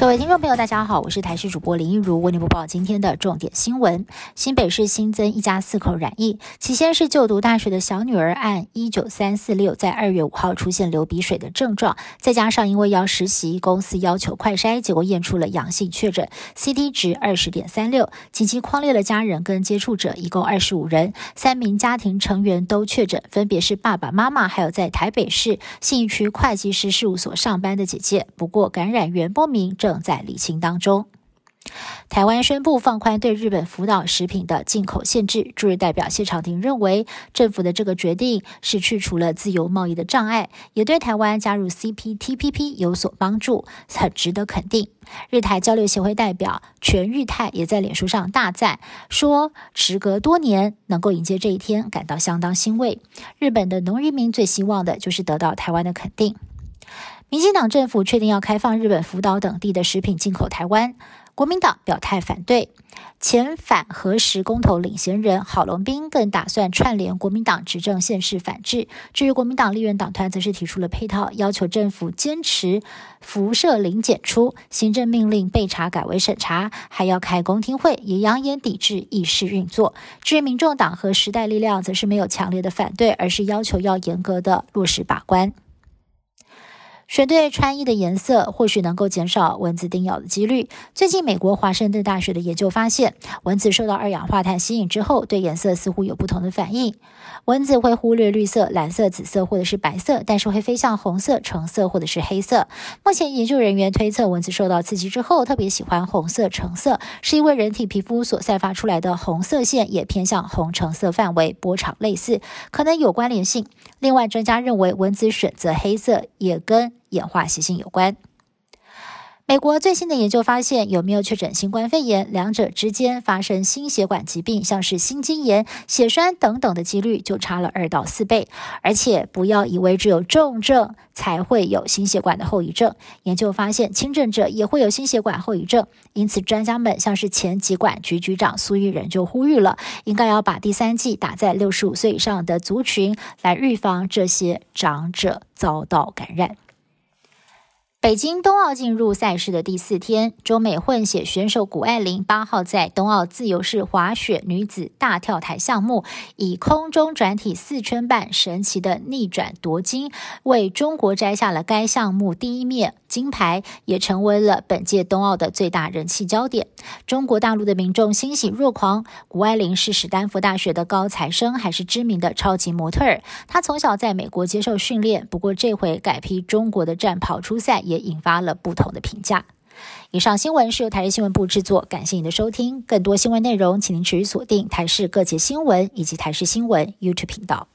各位听众朋友，大家好，我是台视主播林一如，为您播报今天的重点新闻。新北市新增一家四口染疫，起先是就读大学的小女儿，按一九三四六，在二月五号出现流鼻水的症状，再加上因为要实习，公司要求快筛，结果验出了阳性确诊，CT 值二十点三六，紧急框列了家人跟接触者，一共二十五人，三名家庭成员都确诊，分别是爸爸妈妈，还有在台北市信义区会计师事务所上班的姐姐。不过感染源不明，这正在理清当中。台湾宣布放宽对日本福岛食品的进口限制。驻日代表谢长廷认为，政府的这个决定是去除了自由贸易的障碍，也对台湾加入 CPTPP 有所帮助，很值得肯定。日台交流协会代表全玉泰也在脸书上大赞，说时隔多年能够迎接这一天，感到相当欣慰。日本的农渔民最希望的就是得到台湾的肯定。民进党政府确定要开放日本福岛等地的食品进口台湾，国民党表态反对。前反核实公投领衔人郝龙斌更打算串联国民党执政县市反制。至于国民党立院党团，则是提出了配套，要求政府坚持辐射零检出，行政命令被查改为审查，还要开公听会，也扬言抵制议事运作。至于民众党和时代力量，则是没有强烈的反对，而是要求要严格的落实把关。选对穿衣的颜色，或许能够减少蚊子叮咬的几率。最近，美国华盛顿大学的研究发现，蚊子受到二氧化碳吸引之后，对颜色似乎有不同的反应。蚊子会忽略绿色、蓝色、紫色或者是白色，但是会飞向红色、橙色或者是黑色。目前，研究人员推测，蚊子受到刺激之后特别喜欢红色、橙色，是因为人体皮肤所散发出来的红色线也偏向红橙色范围，波长类似，可能有关联性。另外，专家认为，蚊子选择黑色也跟演化习性有关。美国最新的研究发现，有没有确诊新冠肺炎，两者之间发生心血管疾病，像是心肌炎、血栓等等的几率就差了二到四倍。而且，不要以为只有重症才会有心血管的后遗症，研究发现轻症者也会有心血管后遗症。因此，专家们像是前疾管局局长苏玉仁就呼吁了，应该要把第三剂打在六十五岁以上的族群，来预防这些长者遭到感染。北京冬奥进入赛事的第四天，中美混血选手谷爱凌八号在冬奥自由式滑雪女子大跳台项目以空中转体四圈半神奇的逆转夺金，为中国摘下了该项目第一面金牌，也成为了本届冬奥的最大人气焦点。中国大陆的民众欣喜若狂。谷爱凌是史丹福大学的高材生，还是知名的超级模特儿。她从小在美国接受训练，不过这回改披中国的战袍出赛。也引发了不同的评价。以上新闻是由台日新闻部制作，感谢您的收听。更多新闻内容，请您持续锁定台视各界新闻以及台视新闻 YouTube 频道。